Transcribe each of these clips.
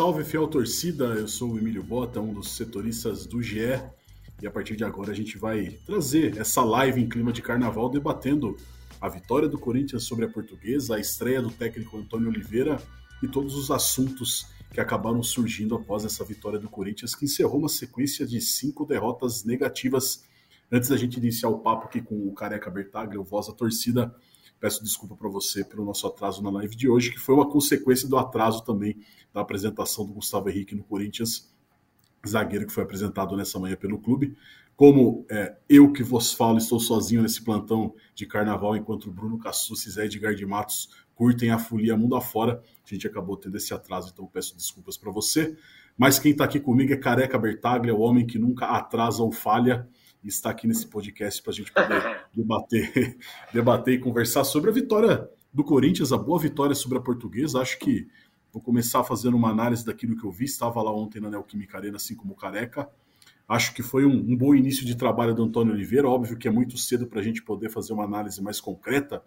Salve, fiel torcida. Eu sou o Emílio Bota, um dos setoristas do GE. E a partir de agora a gente vai trazer essa live em clima de carnaval debatendo a vitória do Corinthians sobre a Portuguesa, a estreia do técnico Antônio Oliveira e todos os assuntos que acabaram surgindo após essa vitória do Corinthians, que encerrou uma sequência de cinco derrotas negativas. Antes da gente iniciar o papo aqui com o Careca Bertaglia, o voz da torcida, peço desculpa para você pelo nosso atraso na live de hoje, que foi uma consequência do atraso também da apresentação do Gustavo Henrique no Corinthians, zagueiro que foi apresentado nessa manhã pelo clube. Como é, eu que vos falo, estou sozinho nesse plantão de carnaval, enquanto o Bruno Cassucci e Edgar de Matos curtem a folia mundo afora. A gente acabou tendo esse atraso, então peço desculpas para você. Mas quem está aqui comigo é Careca Bertaglia, o homem que nunca atrasa ou falha, está aqui nesse podcast para a gente poder debater, debater e conversar sobre a vitória do Corinthians, a boa vitória sobre a Portuguesa. Acho que vou começar fazendo uma análise daquilo que eu vi. Estava lá ontem na Neoquímica Arena, assim como o Careca. Acho que foi um, um bom início de trabalho do Antônio Oliveira. Óbvio que é muito cedo para a gente poder fazer uma análise mais concreta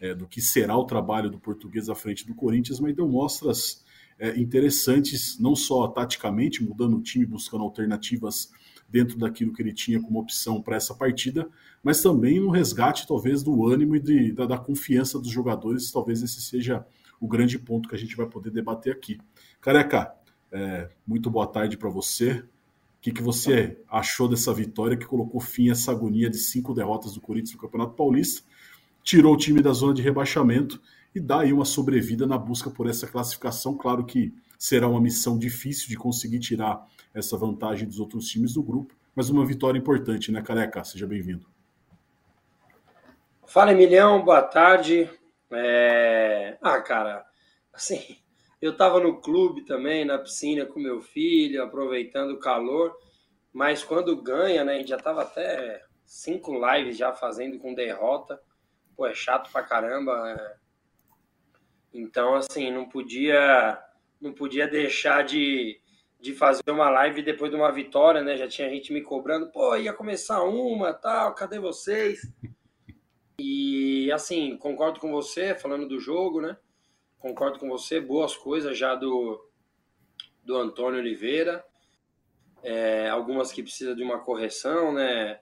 é, do que será o trabalho do português à frente do Corinthians, mas deu mostras é, interessantes, não só taticamente, mudando o time, buscando alternativas dentro daquilo que ele tinha como opção para essa partida, mas também no resgate, talvez, do ânimo e de, da, da, confiança dos jogadores. Talvez esse seja o grande ponto que a gente vai poder debater aqui. Careca, é, muito boa tarde para você. O que, que você achou dessa vitória que colocou fim a essa agonia de cinco derrotas do Corinthians no Campeonato Paulista? tirou o time da zona de rebaixamento e dá aí uma sobrevida na busca por essa classificação. Claro que será uma missão difícil de conseguir tirar essa vantagem dos outros times do grupo, mas uma vitória importante, né, Careca? Seja bem-vindo. Fala, Emilhão, boa tarde. É... Ah, cara, assim, eu tava no clube também, na piscina com meu filho, aproveitando o calor, mas quando ganha, né, a gente já tava até cinco lives já fazendo com derrota, pô, é chato pra caramba. É... Então, assim, não podia, não podia deixar de, de fazer uma live depois de uma vitória, né? Já tinha gente me cobrando, pô, ia começar uma, tal, cadê vocês? E, assim, concordo com você, falando do jogo, né? Concordo com você, boas coisas já do, do Antônio Oliveira. É, algumas que precisam de uma correção, né?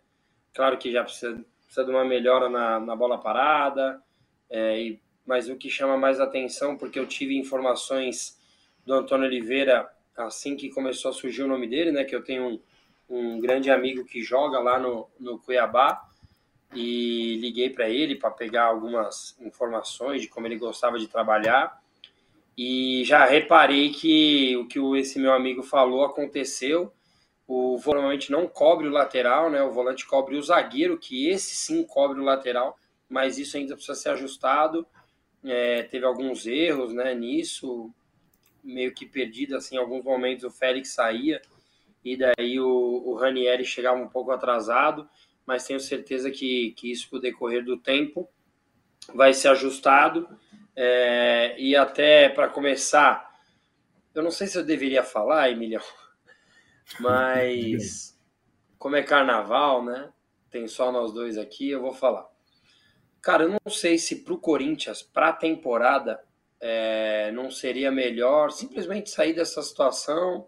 Claro que já precisa precisa de uma melhora na, na bola parada, é, e, mas o que chama mais atenção, porque eu tive informações do Antônio Oliveira assim que começou a surgir o nome dele, né, que eu tenho um, um grande amigo que joga lá no, no Cuiabá, e liguei para ele para pegar algumas informações de como ele gostava de trabalhar, e já reparei que o que esse meu amigo falou aconteceu, o volante não cobre o lateral, né? O volante cobre o zagueiro, que esse sim cobre o lateral, mas isso ainda precisa ser ajustado. É, teve alguns erros, né? Nisso, meio que perdido, assim, em alguns momentos o Félix saía e daí o, o Ranieri chegava um pouco atrasado, mas tenho certeza que, que isso, com o decorrer do tempo, vai ser ajustado. É, e até para começar, eu não sei se eu deveria falar, Emiliano, mas como é carnaval, né? Tem só nós dois aqui, eu vou falar. Cara, eu não sei se pro Corinthians, pra temporada, é, não seria melhor simplesmente sair dessa situação.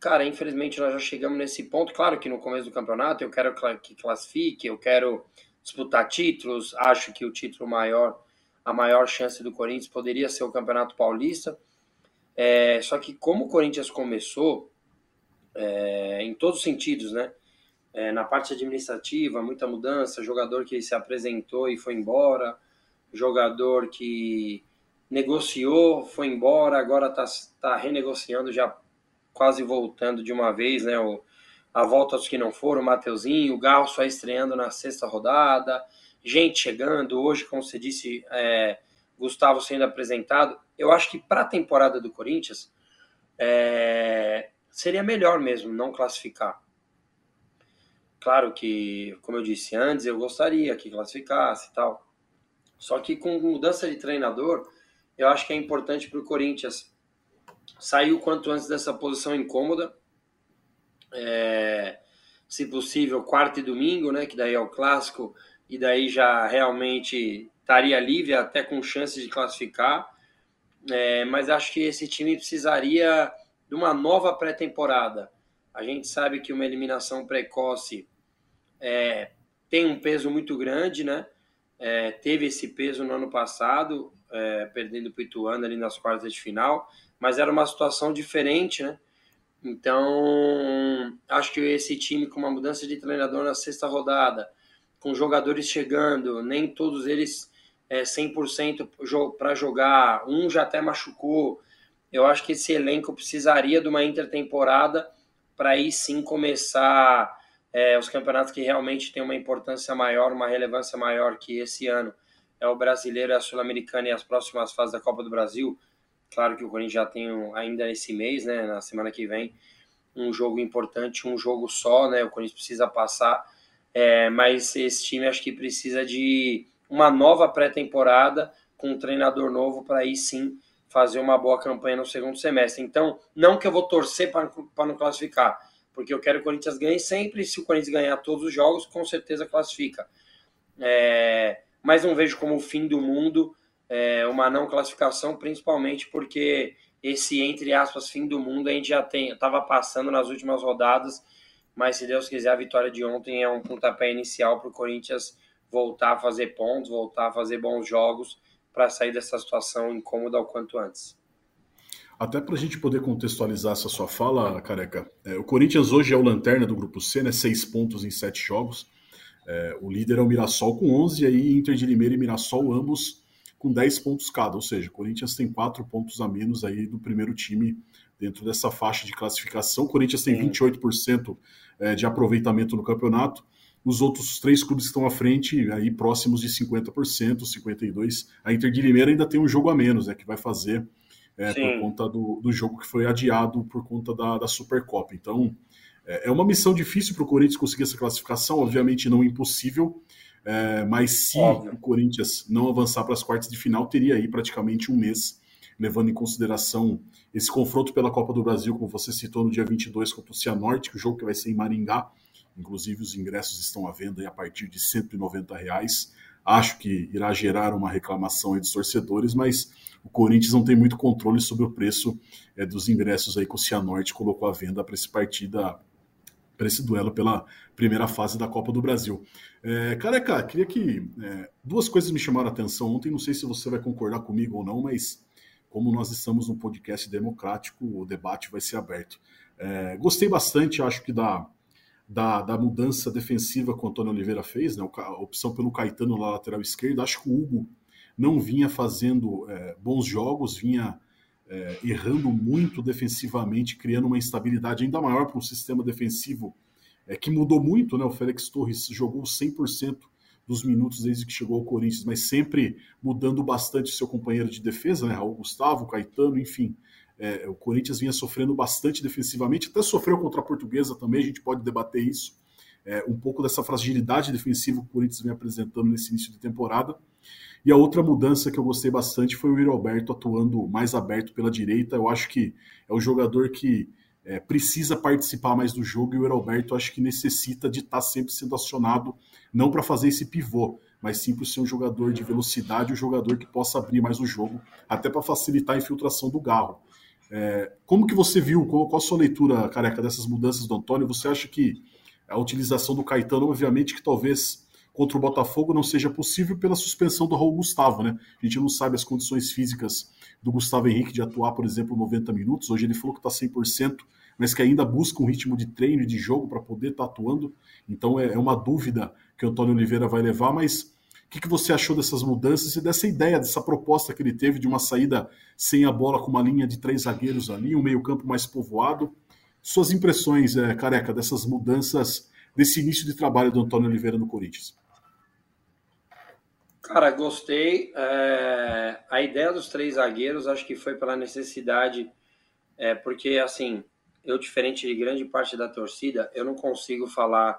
Cara, infelizmente nós já chegamos nesse ponto. Claro que no começo do campeonato eu quero que classifique, eu quero disputar títulos. Acho que o título maior, a maior chance do Corinthians poderia ser o Campeonato Paulista. É, só que como o Corinthians começou, é, em todos os sentidos, né? É, na parte administrativa, muita mudança, jogador que se apresentou e foi embora, jogador que negociou, foi embora, agora está tá renegociando, já quase voltando de uma vez, né? O, a volta dos que não foram, o Mateuzinho, o Garro só estreando na sexta rodada, gente chegando, hoje, como você disse, é, Gustavo sendo apresentado. Eu acho que para a temporada do Corinthians, é, seria melhor mesmo não classificar. Claro que, como eu disse antes, eu gostaria que classificasse e tal. Só que com mudança de treinador, eu acho que é importante para o Corinthians sair o quanto antes dessa posição incômoda. É, se possível, quarta e domingo, né? Que daí é o clássico, e daí já realmente estaria livre, até com chances de classificar. é, mas acho que esse time precisaria de uma nova pré-temporada. A gente sabe que uma eliminação precoce é, tem um peso muito grande, né? É, teve esse peso no ano passado, é, perdendo para o Ituano ali nas quartas de final, mas era uma situação diferente, né? Então, acho que esse time com uma mudança de treinador na sexta rodada, com jogadores chegando, nem todos eles é, 100% para jogar, um já até machucou. Eu acho que esse elenco precisaria de uma intertemporada para aí sim começar é, os campeonatos que realmente têm uma importância maior, uma relevância maior que esse ano. É o brasileiro, a sul-americana e as próximas fases da Copa do Brasil. Claro que o Corinthians já tem ainda esse mês, né, na semana que vem, um jogo importante, um jogo só, né? O Corinthians precisa passar, é, mas esse time acho que precisa de uma nova pré-temporada com um treinador novo para aí sim fazer uma boa campanha no segundo semestre. Então, não que eu vou torcer para não classificar, porque eu quero que o Corinthians ganhe sempre. Se o Corinthians ganhar todos os jogos, com certeza classifica. É, mas não vejo como o fim do mundo é, uma não classificação, principalmente porque esse, entre aspas, fim do mundo a gente já estava passando nas últimas rodadas, mas se Deus quiser, a vitória de ontem é um pontapé inicial para o Corinthians voltar a fazer pontos, voltar a fazer bons jogos para sair dessa situação incômoda o quanto antes. Até para a gente poder contextualizar essa sua fala, Careca, é, o Corinthians hoje é o lanterna do Grupo C, né, seis pontos em sete jogos. É, o líder é o Mirassol com 11, e aí Inter de Limeira e Mirassol ambos com 10 pontos cada, ou seja, o Corinthians tem quatro pontos a menos aí do primeiro time dentro dessa faixa de classificação. O Corinthians tem 28% é, de aproveitamento no campeonato os outros três clubes que estão à frente, aí próximos de 50%, 52%. A Inter de Limeira ainda tem um jogo a menos, né, que vai fazer é, por conta do, do jogo que foi adiado por conta da, da Supercopa. Então, é, é uma missão difícil para o Corinthians conseguir essa classificação, obviamente não impossível, é, mas se Óbvio. o Corinthians não avançar para as quartas de final, teria aí praticamente um mês, levando em consideração esse confronto pela Copa do Brasil, como você citou, no dia 22 contra o Cianorte, o jogo que vai ser em Maringá, Inclusive, os ingressos estão à venda a partir de 190 reais. Acho que irá gerar uma reclamação dos torcedores, mas o Corinthians não tem muito controle sobre o preço é, dos ingressos aí que o Cianorte colocou à venda para esse partida, para esse duelo pela primeira fase da Copa do Brasil. É, careca, queria que é, duas coisas me chamaram a atenção ontem. Não sei se você vai concordar comigo ou não, mas como nós estamos num podcast democrático, o debate vai ser aberto. É, gostei bastante, acho que da da, da mudança defensiva que o Antônio Oliveira fez, né, a opção pelo Caetano na lateral esquerda. Acho que o Hugo não vinha fazendo é, bons jogos, vinha é, errando muito defensivamente, criando uma instabilidade ainda maior para um sistema defensivo é, que mudou muito. Né? O Félix Torres jogou 100% dos minutos desde que chegou ao Corinthians, mas sempre mudando bastante seu companheiro de defesa, né? Raul Gustavo, Caetano, enfim. É, o Corinthians vinha sofrendo bastante defensivamente, até sofreu contra a Portuguesa também, a gente pode debater isso. É, um pouco dessa fragilidade defensiva que o Corinthians vem apresentando nesse início de temporada. E a outra mudança que eu gostei bastante foi o Yuri Alberto atuando mais aberto pela direita. Eu acho que é o jogador que é, precisa participar mais do jogo e o Alberto acho que necessita de estar sempre sendo acionado, não para fazer esse pivô, mas sim para ser um jogador de velocidade, um jogador que possa abrir mais o jogo, até para facilitar a infiltração do Garro. É, como que você viu, qual, qual, a sua leitura, careca, dessas mudanças do Antônio? Você acha que a utilização do Caetano, obviamente que talvez contra o Botafogo não seja possível pela suspensão do Raul Gustavo, né? A gente não sabe as condições físicas do Gustavo Henrique de atuar, por exemplo, 90 minutos. Hoje ele falou que está 100%, mas que ainda busca um ritmo de treino e de jogo para poder estar tá atuando. Então é, é uma dúvida que o Antônio Oliveira vai levar, mas que, que você achou dessas mudanças e dessa ideia, dessa proposta que ele teve de uma saída sem a bola com uma linha de três zagueiros ali, um meio-campo mais povoado? Suas impressões, é, careca, dessas mudanças, desse início de trabalho do Antônio Oliveira no Corinthians? Cara, gostei. É, a ideia dos três zagueiros acho que foi pela necessidade, é, porque assim, eu, diferente de grande parte da torcida, eu não consigo falar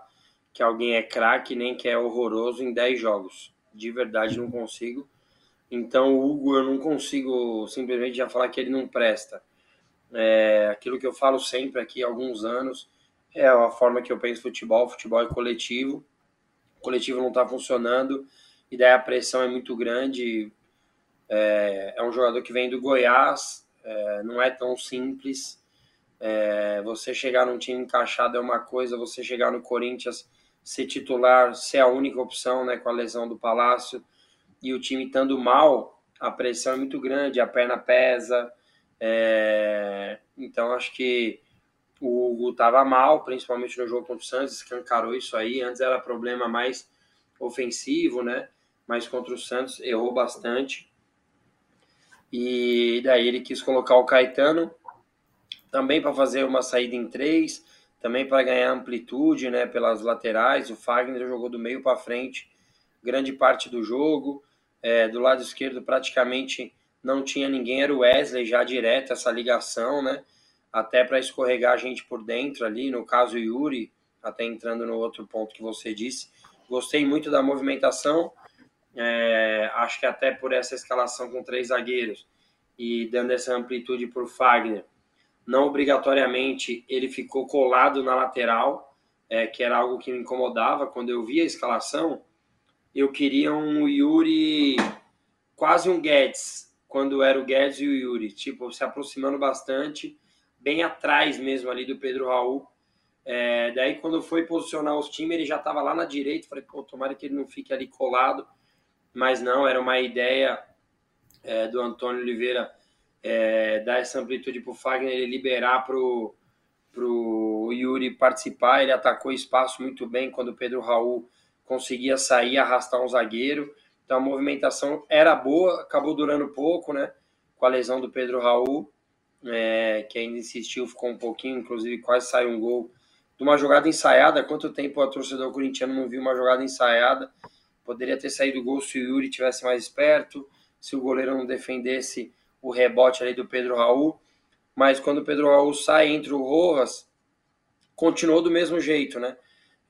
que alguém é craque nem que é horroroso em 10 jogos de verdade não consigo. Então, o Hugo, eu não consigo simplesmente já falar que ele não presta. É, aquilo que eu falo sempre aqui há alguns anos é a forma que eu penso futebol. Futebol é coletivo. O coletivo não está funcionando e daí a pressão é muito grande. É, é um jogador que vem do Goiás, é, não é tão simples. É, você chegar num time encaixado é uma coisa, você chegar no Corinthians, ser titular, ser a única opção, né, com a lesão do Palácio, e o time estando mal, a pressão é muito grande, a perna pesa. É, então acho que o Hugo estava mal, principalmente no jogo contra o Santos, escancarou isso aí. Antes era problema mais ofensivo, né? Mas contra o Santos errou bastante. E daí ele quis colocar o Caetano também para fazer uma saída em três, também para ganhar amplitude, né? Pelas laterais. O Fagner jogou do meio para frente grande parte do jogo. É, do lado esquerdo praticamente não tinha ninguém, era o Wesley já direto, essa ligação, né? Até para escorregar a gente por dentro ali, no caso Yuri, até entrando no outro ponto que você disse. Gostei muito da movimentação, é, acho que até por essa escalação com três zagueiros e dando essa amplitude para o Fagner, não obrigatoriamente ele ficou colado na lateral, é, que era algo que me incomodava quando eu via a escalação eu queria um Yuri, quase um Guedes, quando era o Guedes e o Yuri, tipo, se aproximando bastante, bem atrás mesmo ali do Pedro Raul. É, daí, quando foi posicionar os times, ele já estava lá na direita. Falei, pô, tomara que ele não fique ali colado. Mas não, era uma ideia é, do Antônio Oliveira é, dar essa amplitude para o Fagner, ele liberar para o Yuri participar. Ele atacou espaço muito bem quando o Pedro Raul conseguia sair, arrastar um zagueiro. Então a movimentação era boa, acabou durando pouco, né? Com a lesão do Pedro Raul, é, que ainda insistiu, ficou um pouquinho, inclusive quase saiu um gol de uma jogada ensaiada. Quanto tempo a torcedor corintiano não viu uma jogada ensaiada? Poderia ter saído gol se o Yuri tivesse mais esperto, se o goleiro não defendesse o rebote ali do Pedro Raul. Mas quando o Pedro Raul sai entre o Rojas, continuou do mesmo jeito, né?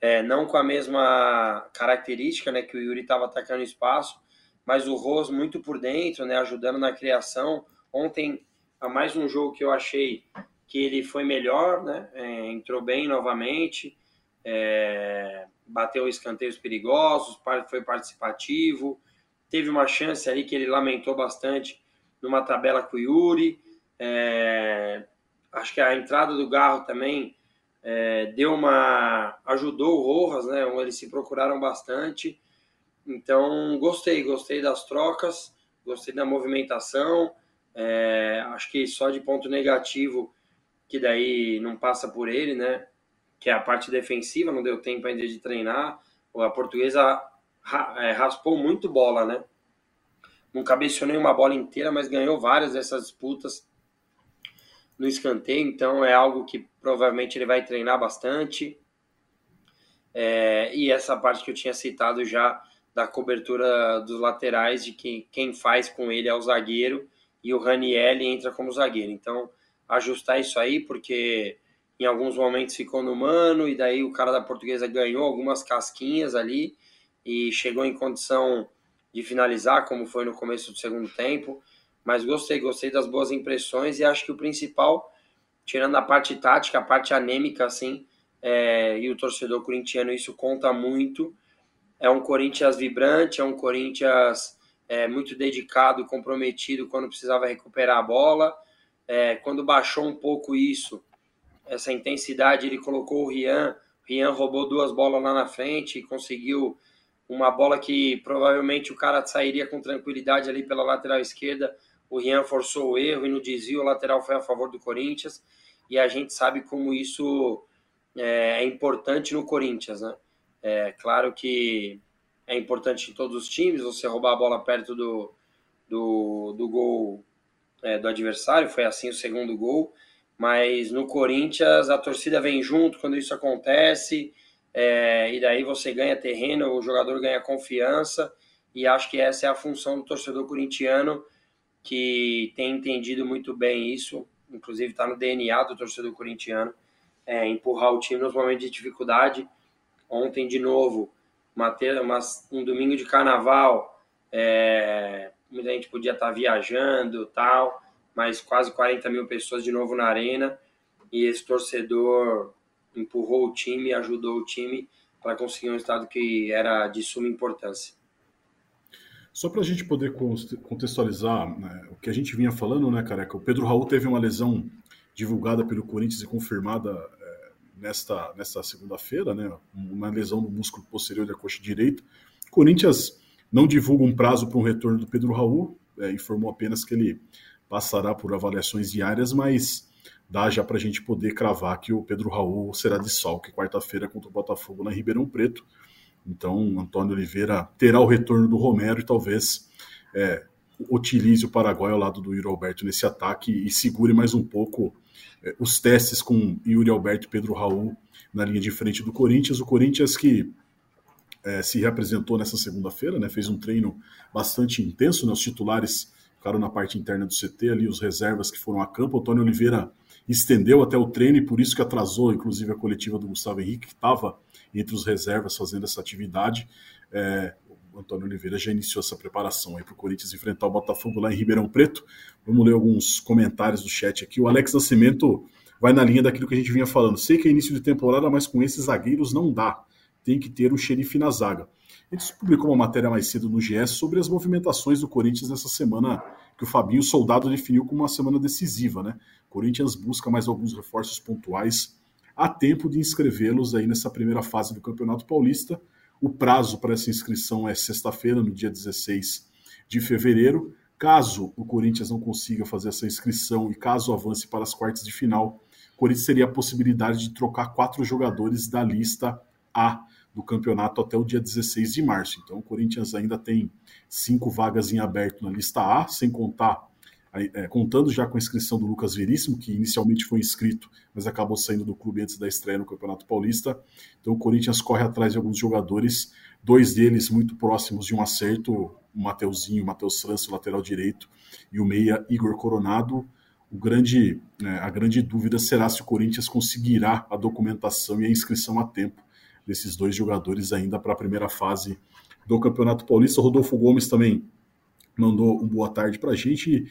é, não com a mesma característica, né, que o Yuri estava atacando espaço, mas o Rose muito por dentro, né, ajudando na criação. Ontem, a mais um jogo que eu achei que ele foi melhor, né, é, entrou bem novamente, é, bateu escanteios perigosos, foi participativo, teve uma chance ali que ele lamentou bastante numa tabela com o Yuri. É, acho que a entrada do Garro também é, deu uma ajudou o Rojas, né? Eles se procuraram bastante. Então gostei, gostei das trocas, gostei da movimentação. É, acho que só de ponto negativo que daí não passa por ele, né? Que é a parte defensiva, não deu tempo ainda de treinar. A portuguesa é, raspou muito bola, né? Não cabeceou nenhuma bola inteira, mas ganhou várias dessas disputas no escanteio, então é algo que provavelmente ele vai treinar bastante. É, e essa parte que eu tinha citado já da cobertura dos laterais, de que quem faz com ele é o zagueiro e o Raniel entra como zagueiro. Então, ajustar isso aí, porque em alguns momentos ficou no mano, e daí o cara da portuguesa ganhou algumas casquinhas ali e chegou em condição de finalizar, como foi no começo do segundo tempo. Mas gostei, gostei das boas impressões e acho que o principal, tirando a parte tática, a parte anêmica, assim, é, e o torcedor corintiano, isso conta muito. É um Corinthians vibrante, é um Corinthians é, muito dedicado, comprometido quando precisava recuperar a bola. É, quando baixou um pouco isso, essa intensidade, ele colocou o Rian. Rian roubou duas bolas lá na frente e conseguiu uma bola que provavelmente o cara sairia com tranquilidade ali pela lateral esquerda. O Rian forçou o erro e no desvio o lateral foi a favor do Corinthians. E a gente sabe como isso é, é importante no Corinthians, né? É claro que é importante em todos os times você roubar a bola perto do, do, do gol é, do adversário, foi assim o segundo gol, mas no Corinthians a torcida vem junto quando isso acontece, é, e daí você ganha terreno, o jogador ganha confiança, e acho que essa é a função do torcedor corintiano que tem entendido muito bem isso, inclusive está no DNA do torcedor corintiano, é, empurrar o time nos momentos de dificuldade. Ontem, de novo, uma, um domingo de carnaval, é, muita gente podia estar tá viajando tal, mas quase 40 mil pessoas de novo na arena, e esse torcedor empurrou o time, ajudou o time para conseguir um estado que era de suma importância. Só para a gente poder contextualizar né, o que a gente vinha falando, né, careca? O Pedro Raul teve uma lesão divulgada pelo Corinthians e confirmada é, nesta, nesta segunda-feira, né? Uma lesão no músculo posterior da coxa direita. O Corinthians não divulga um prazo para um retorno do Pedro Raul, é, informou apenas que ele passará por avaliações diárias, mas dá já para a gente poder cravar que o Pedro Raul será de salque quarta-feira contra o Botafogo em Ribeirão Preto. Então, Antônio Oliveira terá o retorno do Romero e talvez é, utilize o Paraguai ao lado do Yuri Alberto nesse ataque e segure mais um pouco é, os testes com Yuri Alberto e Pedro Raul na linha de frente do Corinthians. O Corinthians que é, se reapresentou nessa segunda-feira, né, fez um treino bastante intenso, né, os titulares ficaram na parte interna do CT ali, os reservas que foram a campo. O Antônio Oliveira estendeu até o treino e por isso que atrasou, inclusive, a coletiva do Gustavo Henrique, que estava entre os reservas fazendo essa atividade. É, o Antônio Oliveira já iniciou essa preparação aí para o Corinthians enfrentar o Botafogo lá em Ribeirão Preto. Vamos ler alguns comentários do chat aqui. O Alex Nascimento vai na linha daquilo que a gente vinha falando. Sei que é início de temporada, mas com esses zagueiros não dá. Tem que ter um xerife na zaga. A gente publicou uma matéria mais cedo no GS sobre as movimentações do Corinthians nessa semana que o Fabinho Soldado definiu como uma semana decisiva, né? O Corinthians busca mais alguns reforços pontuais há tempo de inscrevê-los aí nessa primeira fase do Campeonato Paulista. O prazo para essa inscrição é sexta-feira, no dia 16 de fevereiro. Caso o Corinthians não consiga fazer essa inscrição e caso avance para as quartas de final, o Corinthians teria a possibilidade de trocar quatro jogadores da lista A do campeonato até o dia 16 de março. Então, o Corinthians ainda tem cinco vagas em aberto na lista A, sem contar é, contando já com a inscrição do Lucas Veríssimo, que inicialmente foi inscrito, mas acabou saindo do clube antes da estreia no Campeonato Paulista. Então o Corinthians corre atrás de alguns jogadores, dois deles muito próximos de um acerto, o Mateuzinho, o Matheus França, lateral direito, e o meia Igor Coronado. O grande, é, a grande dúvida será se o Corinthians conseguirá a documentação e a inscrição a tempo desses dois jogadores ainda para a primeira fase do Campeonato Paulista. O Rodolfo Gomes também mandou um boa tarde para a gente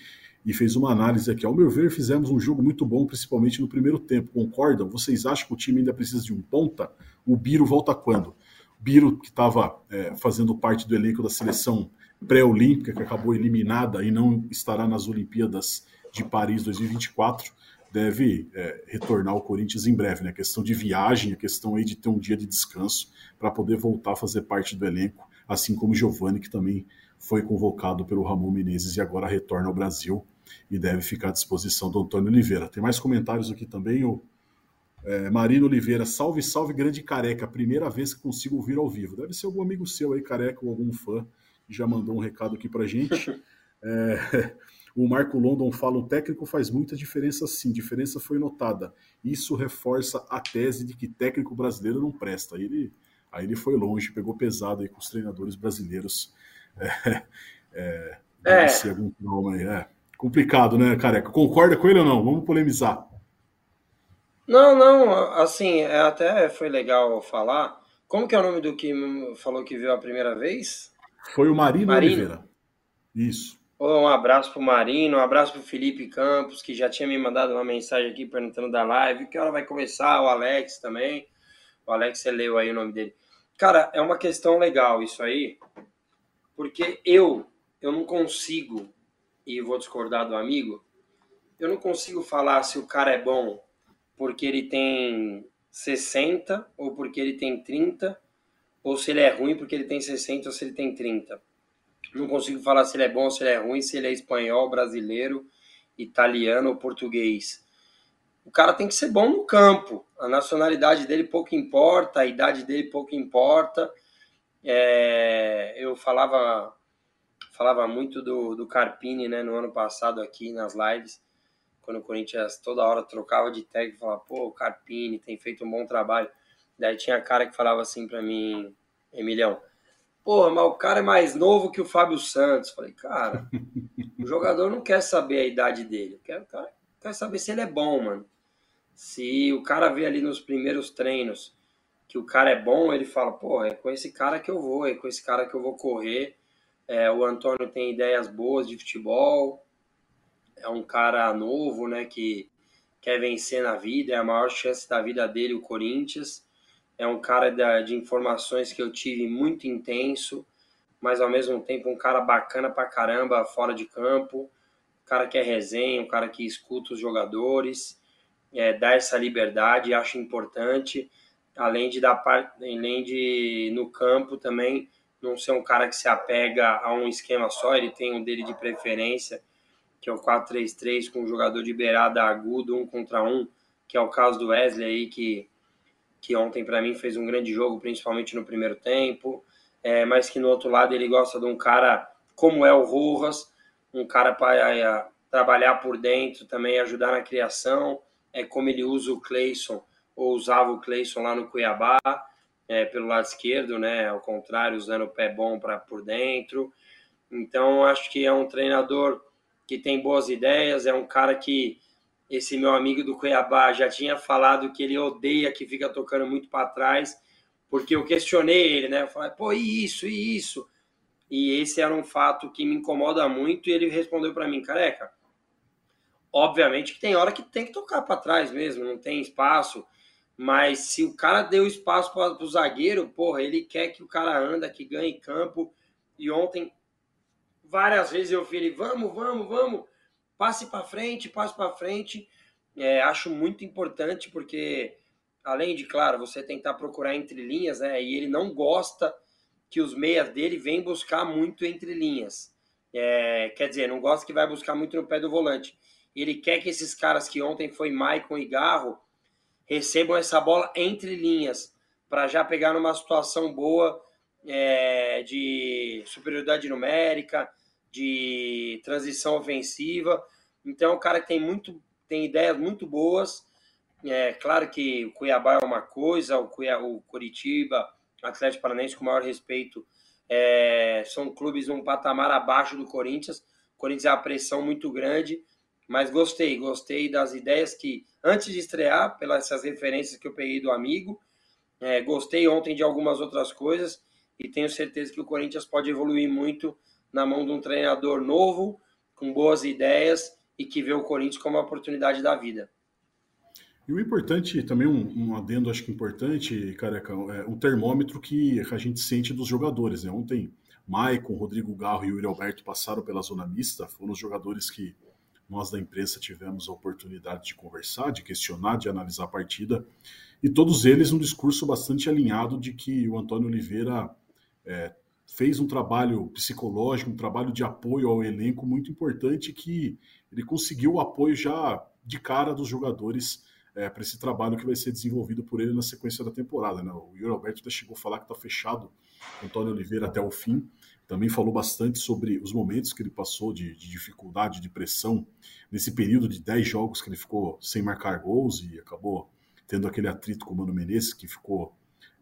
e fez uma análise aqui. Ao meu ver, fizemos um jogo muito bom, principalmente no primeiro tempo. Concordam? Vocês acham que o time ainda precisa de um ponta? O Biro volta quando? Biro, que estava é, fazendo parte do elenco da seleção pré-olímpica, que acabou eliminada e não estará nas Olimpíadas de Paris 2024, deve é, retornar ao Corinthians em breve. Né? A questão de viagem, a questão aí de ter um dia de descanso para poder voltar a fazer parte do elenco, assim como Giovani, que também foi convocado pelo Ramon Menezes e agora retorna ao Brasil e deve ficar à disposição do Antônio Oliveira. Tem mais comentários aqui também. O é, Marino Oliveira, salve, salve, grande careca. Primeira vez que consigo ouvir ao vivo. Deve ser algum amigo seu aí, careca, ou algum fã, que já mandou um recado aqui pra gente. É, o Marco London fala: o técnico faz muita diferença sim, diferença foi notada. Isso reforça a tese de que técnico brasileiro não presta. Aí ele, aí ele foi longe, pegou pesado aí com os treinadores brasileiros. É, é, é. algum trauma aí. É. Complicado, né, careca? Concorda com ele ou não? Vamos polemizar. Não, não, assim, é, até foi legal falar. Como que é o nome do que falou que viu a primeira vez? Foi o Marino, Marino. Oliveira. Isso. Um abraço pro Marino, um abraço pro Felipe Campos, que já tinha me mandado uma mensagem aqui perguntando da live, que hora vai começar, o Alex também. O Alex, você leu aí o nome dele. Cara, é uma questão legal isso aí, porque eu, eu não consigo e vou discordar do amigo, eu não consigo falar se o cara é bom porque ele tem 60 ou porque ele tem 30, ou se ele é ruim porque ele tem 60 ou se ele tem 30. Não consigo falar se ele é bom se ele é ruim, se ele é espanhol, brasileiro, italiano ou português. O cara tem que ser bom no campo. A nacionalidade dele pouco importa, a idade dele pouco importa. É, eu falava falava muito do, do Carpini, né, no ano passado aqui nas lives, quando o Corinthians toda hora trocava de técnico, falava, pô, o Carpini tem feito um bom trabalho. Daí tinha cara que falava assim para mim, Emilhão, pô, mas o cara é mais novo que o Fábio Santos. Falei, cara, o jogador não quer saber a idade dele, o cara quer saber se ele é bom, mano. Se o cara vê ali nos primeiros treinos que o cara é bom, ele fala, pô, é com esse cara que eu vou, é com esse cara que eu vou correr. É, o Antônio tem ideias boas de futebol, é um cara novo, né, que quer vencer na vida, é a maior chance da vida dele, o Corinthians. É um cara da, de informações que eu tive muito intenso. mas ao mesmo tempo um cara bacana pra caramba fora de campo, um cara que é resenha, um cara que escuta os jogadores, é, dá essa liberdade, acho importante, além de dar além de no campo também não ser um cara que se apega a um esquema só, ele tem um dele de preferência, que é o 4-3-3 com um jogador de beirada agudo, um contra um, que é o caso do Wesley aí, que, que ontem para mim fez um grande jogo, principalmente no primeiro tempo é, mas que no outro lado ele gosta de um cara como é o Rojas, um cara para é, trabalhar por dentro, também ajudar na criação, é como ele usa o Cleison, ou usava o Cleison lá no Cuiabá, é, pelo lado esquerdo, né? Ao contrário, usando o pé bom para por dentro. Então, acho que é um treinador que tem boas ideias, é um cara que esse meu amigo do Cuiabá já tinha falado que ele odeia que fica tocando muito para trás porque eu questionei ele, né? Eu falei, pô, e isso, e isso? E esse era um fato que me incomoda muito e ele respondeu para mim, careca. Obviamente que tem hora que tem que tocar para trás mesmo, não tem espaço. Mas se o cara deu espaço para o zagueiro, porra, ele quer que o cara anda, que ganhe campo. E ontem, várias vezes eu ele, vamos, vamos, vamos, passe para frente, passe para frente. É, acho muito importante porque além de, claro, você tentar procurar entre linhas, né? E ele não gosta que os meias dele vêm buscar muito entre linhas. É, quer dizer, não gosta que vai buscar muito no pé do volante. Ele quer que esses caras que ontem foi Maicon e Garro recebam essa bola entre linhas para já pegar numa situação boa é, de superioridade numérica, de transição ofensiva. Então, o cara tem muito tem ideias muito boas é claro que o Cuiabá é uma coisa, o, Cuiabá, o Curitiba, Atlético Paranaense, com maior respeito, é, são clubes um patamar abaixo do Corinthians. O Corinthians é uma pressão muito grande, mas gostei, gostei das ideias que, antes de estrear, pelas essas referências que eu peguei do amigo, é, gostei ontem de algumas outras coisas e tenho certeza que o Corinthians pode evoluir muito na mão de um treinador novo, com boas ideias e que vê o Corinthians como uma oportunidade da vida. E o importante, também um, um adendo acho que importante, careca, é um termômetro que a gente sente dos jogadores. Né? Ontem, Maicon, Rodrigo Garro e o Yuri Alberto passaram pela zona mista, foram os jogadores que nós da imprensa tivemos a oportunidade de conversar, de questionar, de analisar a partida, e todos eles um discurso bastante alinhado de que o Antônio Oliveira é, fez um trabalho psicológico, um trabalho de apoio ao elenco muito importante, que ele conseguiu o apoio já de cara dos jogadores é, para esse trabalho que vai ser desenvolvido por ele na sequência da temporada. Né? O Yuri Alberto chegou a falar que está fechado com Antônio Oliveira até o fim. Também falou bastante sobre os momentos que ele passou de, de dificuldade, de pressão, nesse período de 10 jogos que ele ficou sem marcar gols e acabou tendo aquele atrito com o Mano Menezes, que ficou,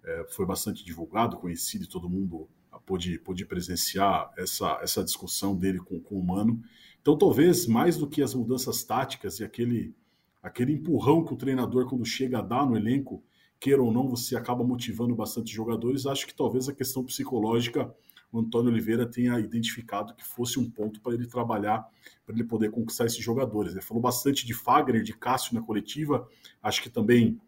é, foi bastante divulgado, conhecido e todo mundo pôde, pôde presenciar essa, essa discussão dele com, com o Mano. Então, talvez mais do que as mudanças táticas e aquele aquele empurrão que o treinador, quando chega a dar no elenco, queira ou não, você acaba motivando bastante jogadores. Acho que talvez a questão psicológica o Antônio Oliveira tenha identificado que fosse um ponto para ele trabalhar, para ele poder conquistar esses jogadores. Ele falou bastante de Fagner, de Cássio na coletiva, acho que também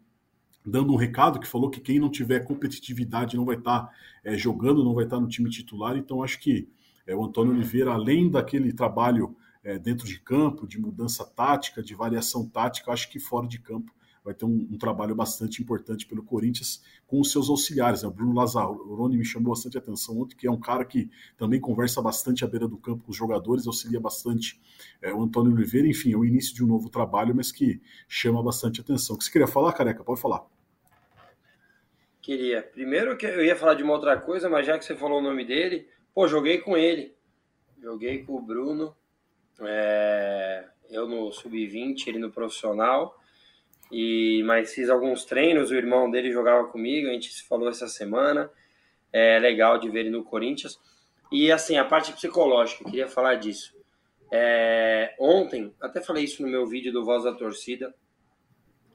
dando um recado que falou que quem não tiver competitividade não vai estar tá, é, jogando, não vai estar tá no time titular. Então acho que é, o Antônio Oliveira, além daquele trabalho é, dentro de campo, de mudança tática, de variação tática, acho que fora de campo vai ter um, um, trabalho bastante importante pelo Corinthians com os seus auxiliares. Né? O Bruno Lazzaroni me chamou bastante atenção ontem, que é um cara que também conversa bastante à beira do campo com os jogadores, auxilia bastante é, o Antônio Oliveira. Enfim, é o início de um novo trabalho, mas que chama bastante atenção. O que você queria falar, Careca? Pode falar. Queria. Primeiro que eu ia falar de uma outra coisa, mas já que você falou o nome dele, pô, joguei com ele. Joguei com o Bruno. É, eu no sub-20, ele no profissional. E mas fiz alguns treinos, o irmão dele jogava comigo, a gente se falou essa semana. É legal de ver ele no Corinthians. E assim, a parte psicológica, queria falar disso. É, ontem, até falei isso no meu vídeo do Voz da Torcida.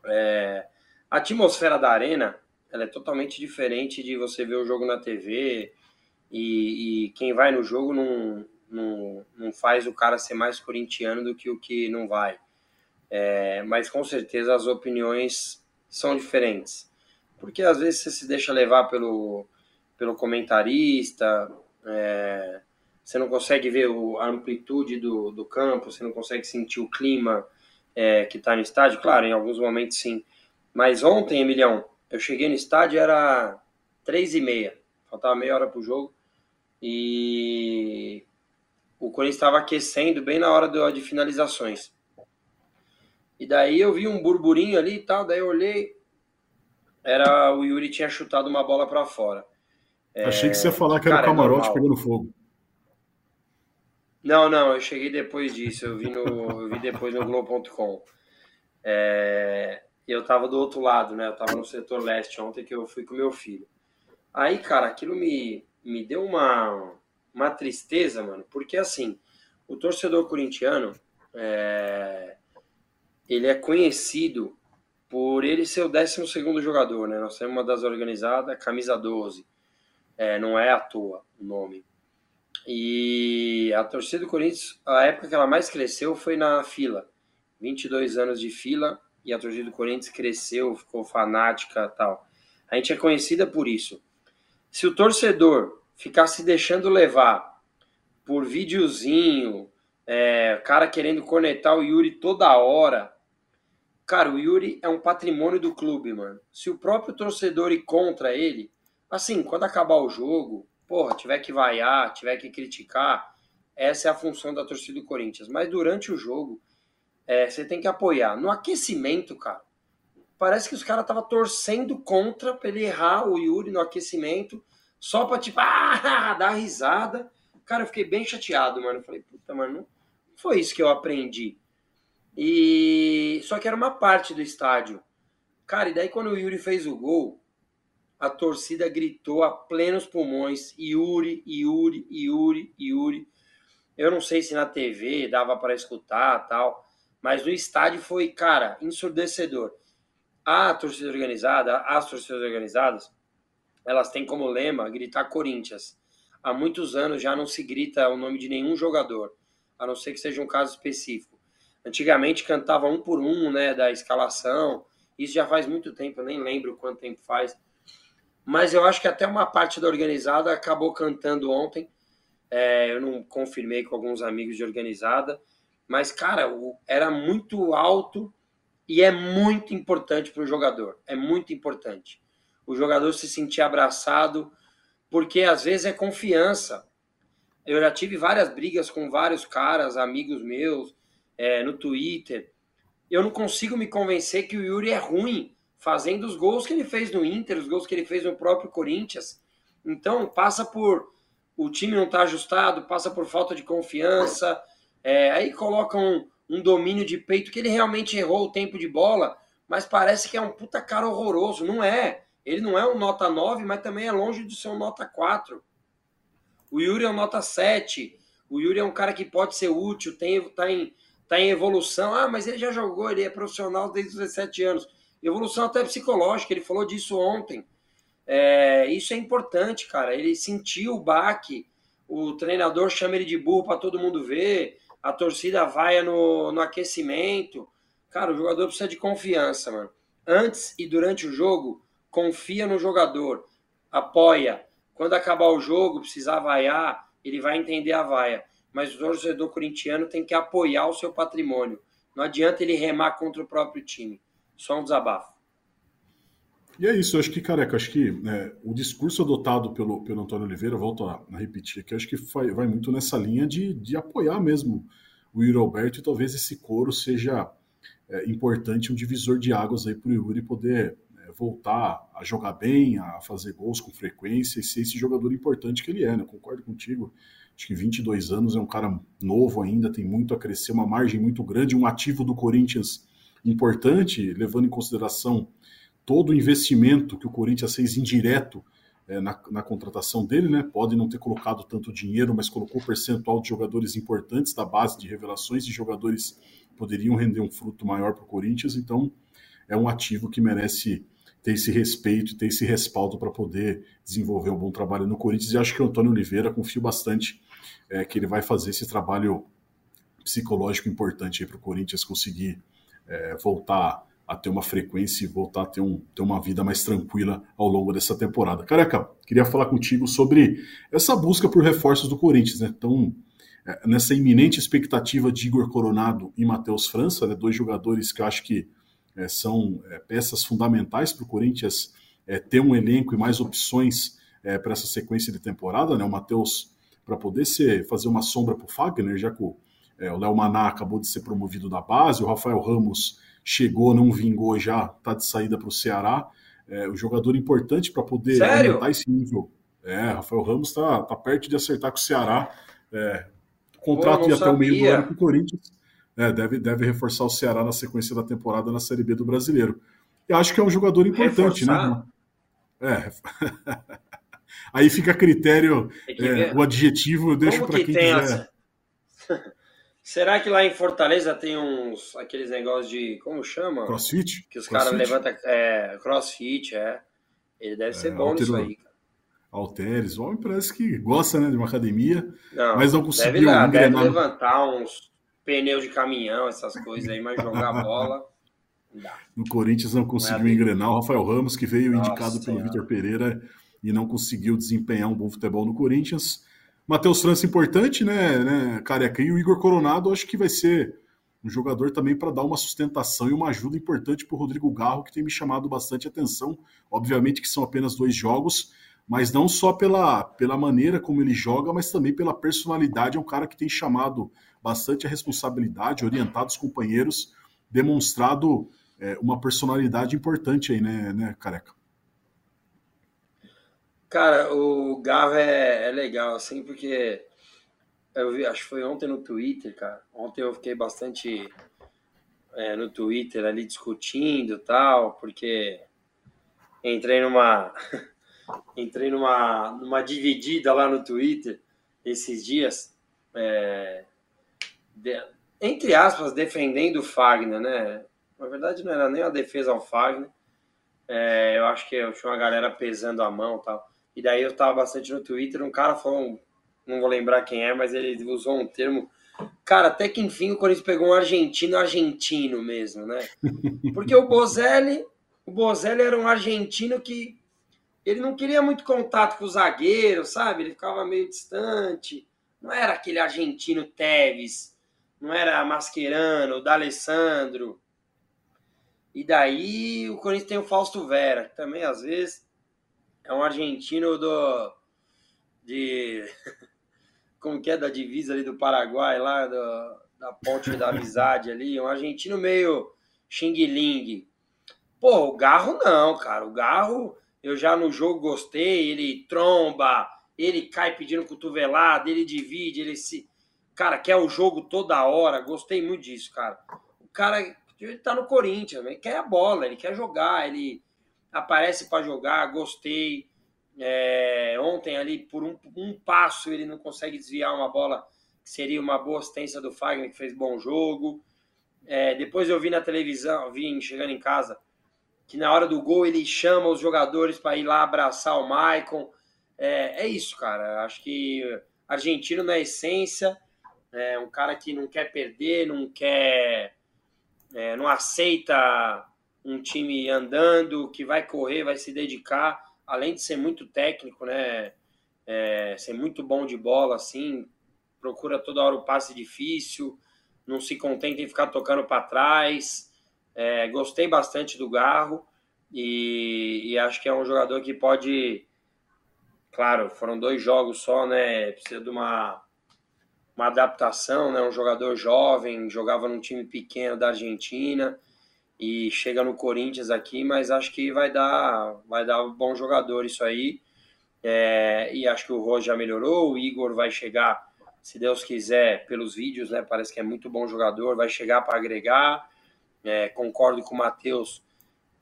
É, a atmosfera da arena ela é totalmente diferente de você ver o jogo na TV e, e quem vai no jogo não, não, não faz o cara ser mais corintiano do que o que não vai. É, mas com certeza as opiniões são diferentes. Porque às vezes você se deixa levar pelo, pelo comentarista, É, você não consegue ver o, a amplitude do, do campo, você não consegue sentir o clima é, que está no estádio. Claro, em alguns momentos sim. Mas ontem, Emilhão, eu cheguei no estádio, era três e meia. Faltava meia hora para o jogo. E o Corinthians estava aquecendo bem na hora do, de finalizações. E daí eu vi um burburinho ali e tal, daí eu olhei, era o Yuri tinha chutado uma bola para fora. Achei que você ia falar que era o é camarote é pegando fogo. Não, não, eu cheguei depois disso, eu vi, no, eu vi depois no Globo.com. É, eu tava do outro lado, né? Eu tava no setor leste ontem que eu fui com meu filho. Aí, cara, aquilo me, me deu uma, uma tristeza, mano, porque assim, o torcedor corintiano, é, ele é conhecido por ele ser o 12 jogador, né? Nós temos uma das organizadas, camisa 12. É, não é à toa o nome. E a torcida do Corinthians, a época que ela mais cresceu foi na fila. 22 anos de fila e a torcida do Corinthians cresceu, ficou fanática tal. A gente é conhecida por isso. Se o torcedor ficar se deixando levar por videozinho, é, cara querendo conectar o Yuri toda hora, Cara, o Yuri é um patrimônio do clube, mano. Se o próprio torcedor ir contra ele, assim, quando acabar o jogo, porra, tiver que vaiar, tiver que criticar, essa é a função da torcida do Corinthians. Mas durante o jogo, é, você tem que apoiar. No aquecimento, cara, parece que os caras estavam torcendo contra pra ele errar o Yuri no aquecimento, só pra, tipo, ah, dar risada. Cara, eu fiquei bem chateado, mano. Eu falei, puta, mano, não foi isso que eu aprendi. E só que era uma parte do estádio. Cara, e daí quando o Yuri fez o gol, a torcida gritou a plenos pulmões: Yuri, Yuri, Yuri, Yuri. Eu não sei se na TV dava para escutar tal, mas no estádio foi, cara, ensurdecedor. A torcida organizada, as torcidas organizadas, elas têm como lema gritar Corinthians. Há muitos anos já não se grita o nome de nenhum jogador, a não ser que seja um caso específico. Antigamente cantava um por um, né, da escalação. Isso já faz muito tempo, eu nem lembro quanto tempo faz. Mas eu acho que até uma parte da organizada acabou cantando ontem. É, eu não confirmei com alguns amigos de organizada. Mas, cara, era muito alto e é muito importante para o jogador. É muito importante. O jogador se sentir abraçado, porque às vezes é confiança. Eu já tive várias brigas com vários caras, amigos meus, é, no Twitter. Eu não consigo me convencer que o Yuri é ruim fazendo os gols que ele fez no Inter, os gols que ele fez no próprio Corinthians. Então, passa por o time não estar tá ajustado, passa por falta de confiança, é, aí coloca um, um domínio de peito que ele realmente errou o tempo de bola, mas parece que é um puta cara horroroso. Não é. Ele não é um nota 9, mas também é longe de ser um nota 4. O Yuri é um nota 7. O Yuri é um cara que pode ser útil, tem, tá em está em evolução. Ah, mas ele já jogou, ele é profissional desde os 17 anos. Evolução até psicológica, ele falou disso ontem. É, isso é importante, cara. Ele sentiu o baque, o treinador chama ele de burro para todo mundo ver, a torcida vai no, no aquecimento. Cara, o jogador precisa de confiança, mano. Antes e durante o jogo, confia no jogador, apoia. Quando acabar o jogo, precisar vaiar, ele vai entender a vaia mas o torcedor corintiano tem que apoiar o seu patrimônio. Não adianta ele remar contra o próprio time. Só um desabafo. E é isso, eu acho que, careca, acho que né, o discurso adotado pelo, pelo Antônio Oliveira, volto a, a repetir aqui, acho que vai, vai, muito nessa linha de, de apoiar mesmo o Yuri Alberto e talvez esse coro seja é, importante, um divisor de águas aí para o Yuri poder é, voltar a jogar bem, a fazer gols com frequência e ser esse jogador importante que ele é, né? Concordo contigo acho que 22 anos, é um cara novo ainda, tem muito a crescer, uma margem muito grande, um ativo do Corinthians importante, levando em consideração todo o investimento que o Corinthians fez indireto é, na, na, contratação dele, né? Pode não ter colocado tanto dinheiro, mas colocou percentual de jogadores importantes da base de revelações de jogadores poderiam render um fruto maior para o Corinthians. Então, é um ativo que merece ter esse respeito e ter esse respaldo para poder desenvolver um bom trabalho no Corinthians. E acho que o Antônio Oliveira confio bastante é, que ele vai fazer esse trabalho psicológico importante para o Corinthians conseguir é, voltar a ter uma frequência e voltar a ter, um, ter uma vida mais tranquila ao longo dessa temporada. Careca, queria falar contigo sobre essa busca por reforços do Corinthians, né? Então, é, nessa iminente expectativa de Igor Coronado e Matheus França, né, dois jogadores que acho que é, são é, peças fundamentais para o Corinthians é, ter um elenco e mais opções é, para essa sequência de temporada. Né, o Matheus, para poder ser, fazer uma sombra para o Fagner, já que o é, Léo Maná acabou de ser promovido da base, o Rafael Ramos chegou, não vingou já, está de saída para o Ceará. É, um jogador importante para poder Sério? aumentar esse nível. É, Rafael Ramos está tá perto de acertar com o Ceará. É, contrato Pô, ia até o meio do ano com o Corinthians. É, deve, deve reforçar o Ceará na sequência da temporada na Série B do Brasileiro. E acho que é um jogador importante, né? reforçar? né? É. Aí fica a critério, é, o adjetivo eu deixo para quem quiser. Essa... Será que lá em Fortaleza tem uns aqueles negócios de como chama? Crossfit? Que os caras levantam é, crossfit, é. Ele deve ser é, bom altero, nisso aí. Cara. Alteres, o homem parece que gosta, né, de uma academia, não, mas não conseguiu deve, lá, deve levantar uns pneus de caminhão, essas coisas aí, mas jogar bola No Corinthians não conseguiu não é engrenar. O Rafael Ramos, que veio Nossa, indicado pelo Vitor Pereira e não conseguiu desempenhar um bom futebol no Corinthians. Matheus França importante, né, né, Careca? E o Igor Coronado acho que vai ser um jogador também para dar uma sustentação e uma ajuda importante para o Rodrigo Garro, que tem me chamado bastante atenção. Obviamente que são apenas dois jogos, mas não só pela, pela maneira como ele joga, mas também pela personalidade. É um cara que tem chamado bastante a responsabilidade, orientado os companheiros, demonstrado é, uma personalidade importante aí, né, né Careca? Cara, o Gava é, é legal, assim, porque eu vi, acho que foi ontem no Twitter, cara. Ontem eu fiquei bastante é, no Twitter ali discutindo tal, porque entrei numa entrei numa, numa dividida lá no Twitter esses dias, é, de, entre aspas, defendendo o Fagner, né? Na verdade, não era nem uma defesa ao Fagner. É, eu acho que eu tinha uma galera pesando a mão tal. E daí eu tava bastante no Twitter, um cara falou, não vou lembrar quem é, mas ele usou um termo. Cara, até que enfim o Corinthians pegou um argentino argentino mesmo, né? Porque o Bozelli, o Bozelli era um argentino que ele não queria muito contato com o zagueiro, sabe? Ele ficava meio distante. Não era aquele argentino Teves, não era Mascherano, D'Alessandro. E daí o Corinthians tem o Fausto Vera, que também às vezes é um argentino do. de. como que é da divisa ali do Paraguai, lá do, da ponte da amizade ali, um argentino meio xing-ling. Pô, o Garro não, cara. O Garro, eu já no jogo gostei, ele tromba, ele cai pedindo cotovelada, ele divide, ele se. Cara, quer o jogo toda hora. Gostei muito disso, cara. O cara, ele tá no Corinthians, ele quer a bola, ele quer jogar, ele aparece para jogar, gostei. É, ontem ali, por um, um, passo, ele não consegue desviar uma bola que seria uma boa assistência do Fagner, que fez bom jogo. É, depois eu vi na televisão, vi chegando em casa, que na hora do gol ele chama os jogadores para ir lá abraçar o Maicon. É, é isso, cara. Acho que argentino na essência, é um cara que não quer perder, não quer, é, não aceita um time andando, que vai correr, vai se dedicar, além de ser muito técnico, né? É, ser muito bom de bola, assim, procura toda hora o passe difícil, não se contenta em ficar tocando para trás. É, gostei bastante do Garro e, e, acho que é um jogador que pode. Claro, foram dois jogos só, né? Precisa de uma, uma adaptação, né? Um jogador jovem, jogava num time pequeno da Argentina e chega no Corinthians aqui, mas acho que vai dar, vai dar um bom jogador isso aí. É, e acho que o Rô já melhorou, o Igor vai chegar, se Deus quiser, pelos vídeos, né? Parece que é muito bom jogador, vai chegar para agregar. É, concordo com o Matheus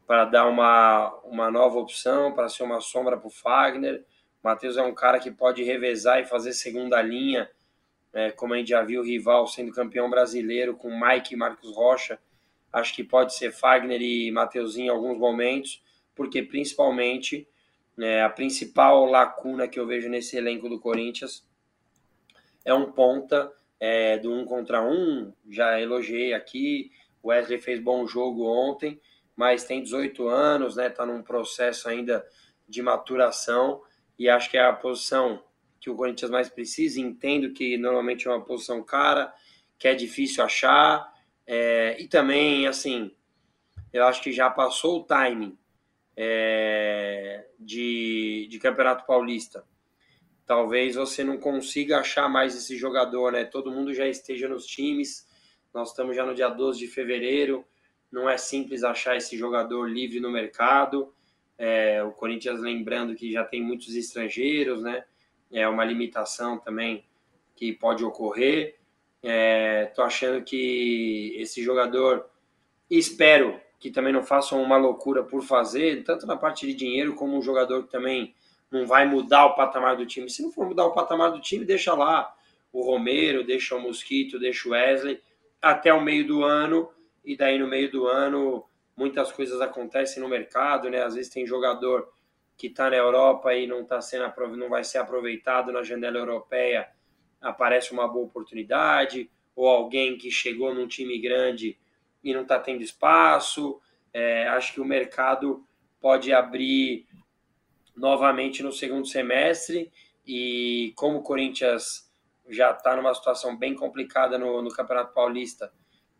para dar uma, uma nova opção, para ser uma sombra para o Fagner. O Matheus é um cara que pode revezar e fazer segunda linha, é, como a gente já viu o rival sendo campeão brasileiro com Mike e Marcos Rocha Acho que pode ser Fagner e Mateuzinho em alguns momentos, porque principalmente né, a principal lacuna que eu vejo nesse elenco do Corinthians é um ponta é, do um contra um. Já elogiei aqui. O Wesley fez bom jogo ontem, mas tem 18 anos, né? Está num processo ainda de maturação e acho que é a posição que o Corinthians mais precisa. Entendo que normalmente é uma posição cara, que é difícil achar é, e também, assim, eu acho que já passou o timing é, de, de Campeonato Paulista. Talvez você não consiga achar mais esse jogador, né? Todo mundo já esteja nos times. Nós estamos já no dia 12 de fevereiro. Não é simples achar esse jogador livre no mercado. É, o Corinthians, lembrando que já tem muitos estrangeiros, né? É uma limitação também que pode ocorrer. É, achando que esse jogador, espero que também não façam uma loucura por fazer, tanto na parte de dinheiro como um jogador que também não vai mudar o patamar do time. Se não for mudar o patamar do time, deixa lá o Romero, deixa o Mosquito, deixa o Wesley até o meio do ano e daí no meio do ano muitas coisas acontecem no mercado, né? Às vezes tem jogador que está na Europa e não tá sendo não vai ser aproveitado na janela europeia, aparece uma boa oportunidade, ou alguém que chegou num time grande e não está tendo espaço. É, acho que o mercado pode abrir novamente no segundo semestre e como o Corinthians já está numa situação bem complicada no, no Campeonato Paulista,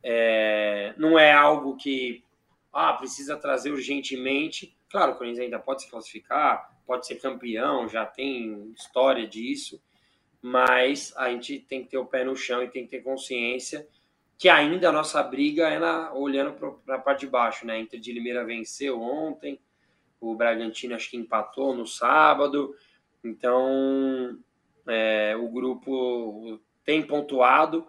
é, não é algo que ah, precisa trazer urgentemente. Claro, o Corinthians ainda pode se classificar, pode ser campeão, já tem história disso, mas a gente tem que ter o pé no chão e tem que ter consciência que ainda a nossa briga é na, olhando para a parte de baixo, né? Inter de Limeira venceu ontem, o Bragantino acho que empatou no sábado, então é, o grupo tem pontuado,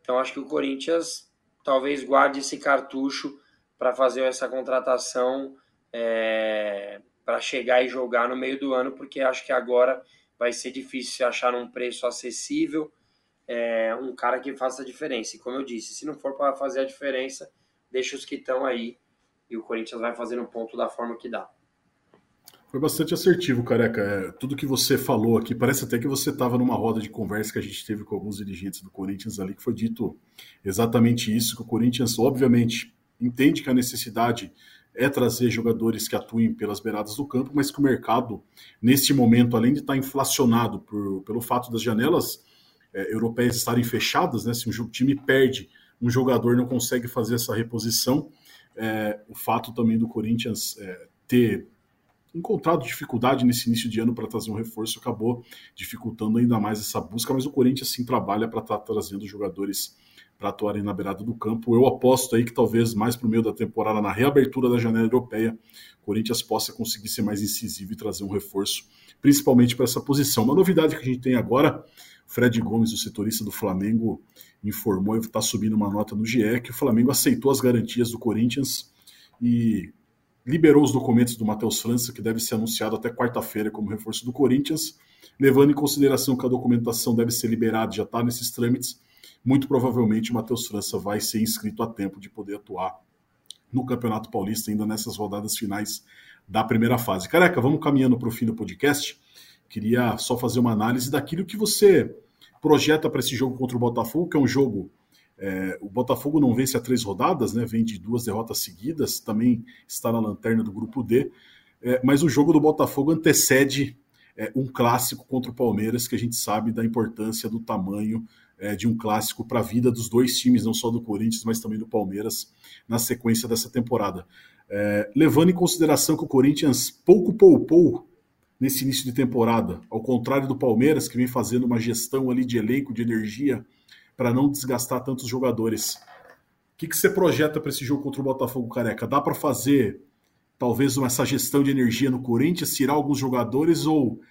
então acho que o Corinthians talvez guarde esse cartucho para fazer essa contratação é, para chegar e jogar no meio do ano, porque acho que agora vai ser difícil achar um preço acessível é, um cara que faça a diferença. E como eu disse, se não for para fazer a diferença, deixa os que estão aí e o Corinthians vai fazendo ponto da forma que dá. Foi bastante assertivo, careca. É, tudo que você falou aqui, parece até que você estava numa roda de conversa que a gente teve com alguns dirigentes do Corinthians ali, que foi dito exatamente isso, que o Corinthians, obviamente, entende que a necessidade é trazer jogadores que atuem pelas beiradas do campo, mas que o mercado, neste momento, além de estar inflacionado por, pelo fato das janelas é, europeias estarem fechadas, né? Se um time perde, um jogador não consegue fazer essa reposição. É, o fato também do Corinthians é, ter encontrado dificuldade nesse início de ano para trazer um reforço acabou dificultando ainda mais essa busca, mas o Corinthians sim trabalha para estar tá trazendo jogadores para atuarem na beirada do campo. Eu aposto aí que talvez mais para o meio da temporada, na reabertura da janela europeia, o Corinthians possa conseguir ser mais incisivo e trazer um reforço, principalmente para essa posição. Uma novidade que a gente tem agora Fred Gomes, o setorista do Flamengo, informou está subindo uma nota no GE que o Flamengo aceitou as garantias do Corinthians e liberou os documentos do Matheus França, que deve ser anunciado até quarta-feira como reforço do Corinthians, levando em consideração que a documentação deve ser liberada, já está nesses trâmites. Muito provavelmente o Matheus França vai ser inscrito a tempo de poder atuar no Campeonato Paulista, ainda nessas rodadas finais da primeira fase. Careca, vamos caminhando para o fim do podcast. Queria só fazer uma análise daquilo que você projeta para esse jogo contra o Botafogo, que é um jogo. É, o Botafogo não vence há três rodadas, né? Vem de duas derrotas seguidas, também está na lanterna do grupo D. É, mas o jogo do Botafogo antecede é, um clássico contra o Palmeiras, que a gente sabe da importância do tamanho é, de um clássico para a vida dos dois times, não só do Corinthians, mas também do Palmeiras, na sequência dessa temporada. É, levando em consideração que o Corinthians pouco poupou nesse início de temporada, ao contrário do Palmeiras, que vem fazendo uma gestão ali de elenco, de energia, para não desgastar tantos jogadores. O que, que você projeta para esse jogo contra o Botafogo Careca? Dá para fazer talvez uma, essa gestão de energia no Corinthians, tirar alguns jogadores ou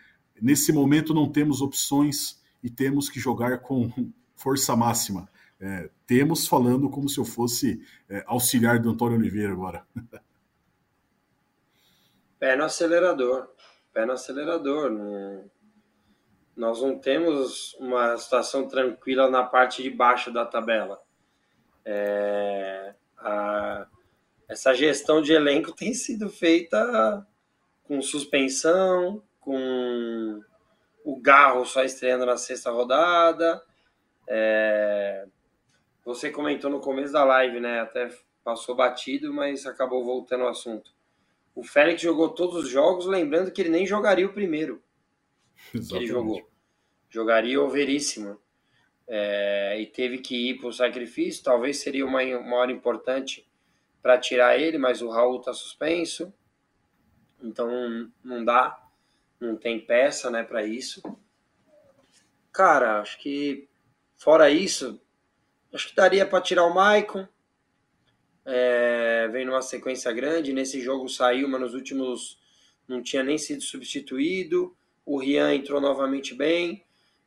nesse momento não temos opções e temos que jogar com força máxima? É, temos falando como se eu fosse é, auxiliar do Antônio Oliveira agora. Pé no acelerador pé no acelerador. Não, nós não temos uma situação tranquila na parte de baixo da tabela. É, a, essa gestão de elenco tem sido feita com suspensão, com o Garro só estreando na sexta rodada. É, você comentou no começo da live, né? Até passou batido, mas acabou voltando ao assunto. O Félix jogou todos os jogos, lembrando que ele nem jogaria o primeiro Exatamente. que ele jogou. Jogaria o Veríssimo. É, e teve que ir para o sacrifício. Talvez seria uma, uma hora importante para tirar ele, mas o Raul está suspenso. Então não dá, não tem peça né, para isso. Cara, acho que fora isso, acho que daria para tirar o Maicon. É, vem numa sequência grande. Nesse jogo saiu, mas nos últimos não tinha nem sido substituído. O Rian entrou novamente bem.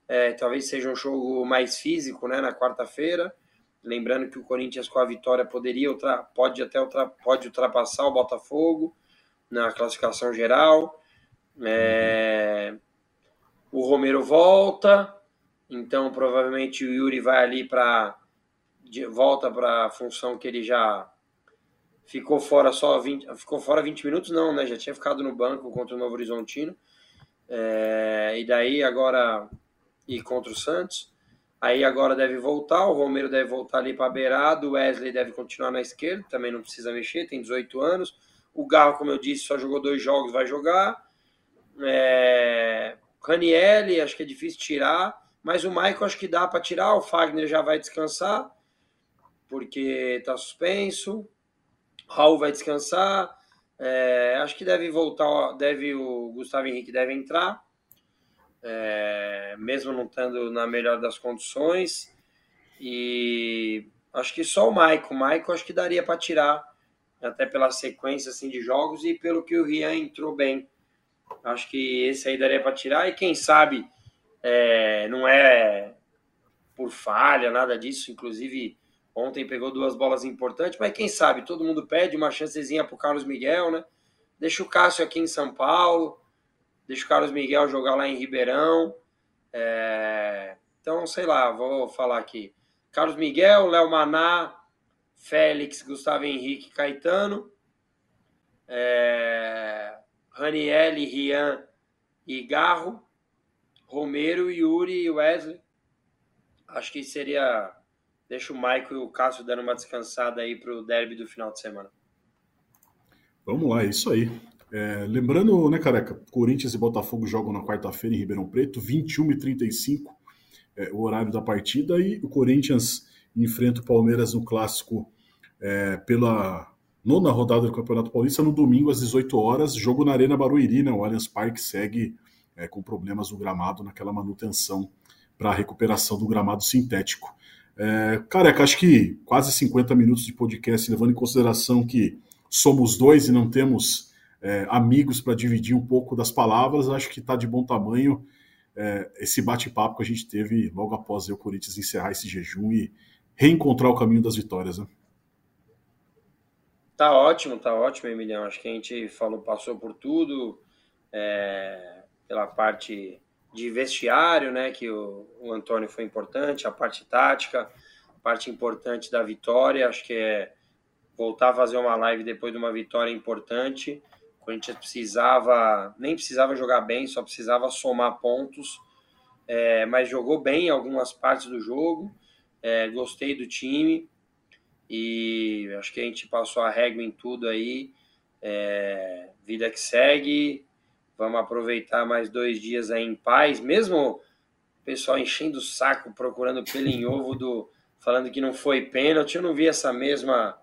É, talvez seja um jogo mais físico né, na quarta-feira. Lembrando que o Corinthians com a vitória poderia pode até ultra, pode ultrapassar o Botafogo na classificação geral. É, o Romero volta, então provavelmente o Yuri vai ali para volta para a função que ele já ficou fora só 20, ficou fora 20 minutos não, né? Já tinha ficado no banco contra o Novo Horizontino. É, e daí agora e contra o Santos. Aí agora deve voltar, o Romero deve voltar ali para a beirada, o Wesley deve continuar na esquerda, também não precisa mexer, tem 18 anos. O Garro, como eu disse, só jogou dois jogos, vai jogar. É... Ranielli, acho que é difícil tirar, mas o Michael acho que dá para tirar, o Fagner já vai descansar, porque está suspenso. Raul vai descansar. É... acho que deve voltar, deve o Gustavo Henrique deve entrar é, mesmo não estando na melhor das condições. E acho que só o Maicon. O Maicon acho que daria para tirar, até pela sequência assim, de jogos e pelo que o Rian entrou bem. Acho que esse aí daria para tirar. E quem sabe é, não é por falha, nada disso. Inclusive, ontem pegou duas bolas importantes, mas quem sabe todo mundo pede uma chancezinha para o Carlos Miguel, né? Deixa o Cássio aqui em São Paulo deixa o Carlos Miguel jogar lá em Ribeirão. É... Então, sei lá, vou falar aqui. Carlos Miguel, Léo Maná, Félix, Gustavo Henrique, Caetano, é... Raniel, Rian e Garro, Romero, Yuri e Wesley. Acho que seria. Deixa o Maico e o Cássio dando uma descansada aí para o derby do final de semana. Vamos lá, é isso aí. É, lembrando, né, careca, Corinthians e Botafogo jogam na quarta-feira em Ribeirão Preto, 21 e 35 é, o horário da partida, e o Corinthians enfrenta o Palmeiras no clássico é, pela nona rodada do Campeonato Paulista no domingo às 18 horas, jogo na Arena Barueri, né? O Allianz Parque segue é, com problemas no gramado naquela manutenção para a recuperação do gramado sintético. É, careca, acho que quase 50 minutos de podcast, levando em consideração que somos dois e não temos é, amigos para dividir um pouco das palavras, acho que está de bom tamanho é, esse bate-papo que a gente teve logo após o Corinthians encerrar esse jejum e reencontrar o caminho das vitórias. Né? Tá ótimo, tá ótimo, Emiliano. Acho que a gente falou, passou por tudo, é, pela parte de vestiário, né? Que o, o Antônio foi importante, a parte tática, a parte importante da vitória. Acho que é voltar a fazer uma live depois de uma vitória importante. Corinthians precisava, nem precisava jogar bem, só precisava somar pontos, é, mas jogou bem em algumas partes do jogo. É, gostei do time e acho que a gente passou a régua em tudo aí. É, vida que segue, vamos aproveitar mais dois dias aí em paz, mesmo o pessoal enchendo o saco procurando pelo em ovo do falando que não foi pênalti, eu não vi essa mesma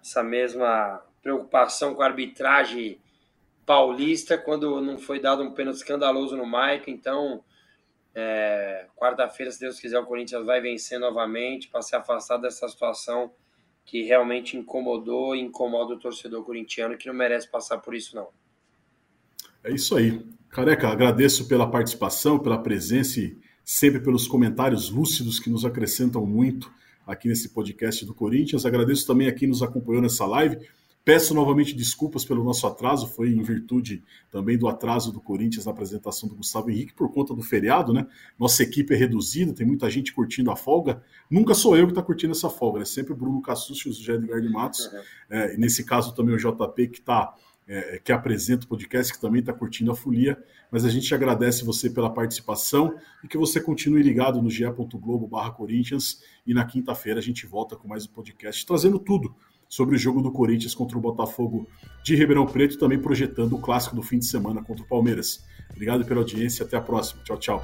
essa mesma preocupação com a arbitragem paulista quando não foi dado um pênalti escandaloso no Maico. Então, é, quarta-feira, se Deus quiser, o Corinthians vai vencer novamente para se afastar dessa situação que realmente incomodou e incomoda o torcedor corintiano que não merece passar por isso, não. É isso aí. Careca, agradeço pela participação, pela presença e sempre pelos comentários lúcidos que nos acrescentam muito aqui nesse podcast do Corinthians. Agradeço também a quem nos acompanhou nessa live. Peço novamente desculpas pelo nosso atraso, foi em virtude também do atraso do Corinthians na apresentação do Gustavo Henrique por conta do feriado, né? Nossa equipe é reduzida, tem muita gente curtindo a folga. Nunca sou eu que está curtindo essa folga, é sempre o Bruno Cassus e o José Edgar de Matos. Uhum. É, nesse caso também o JP que está é, que apresenta o podcast, que também está curtindo a folia. Mas a gente agradece você pela participação e que você continue ligado no ge.globo barra Corinthians. E na quinta-feira a gente volta com mais um podcast, trazendo tudo sobre o jogo do Corinthians contra o Botafogo de Ribeirão Preto, também projetando o clássico do fim de semana contra o Palmeiras. Obrigado pela audiência, até a próxima. Tchau, tchau.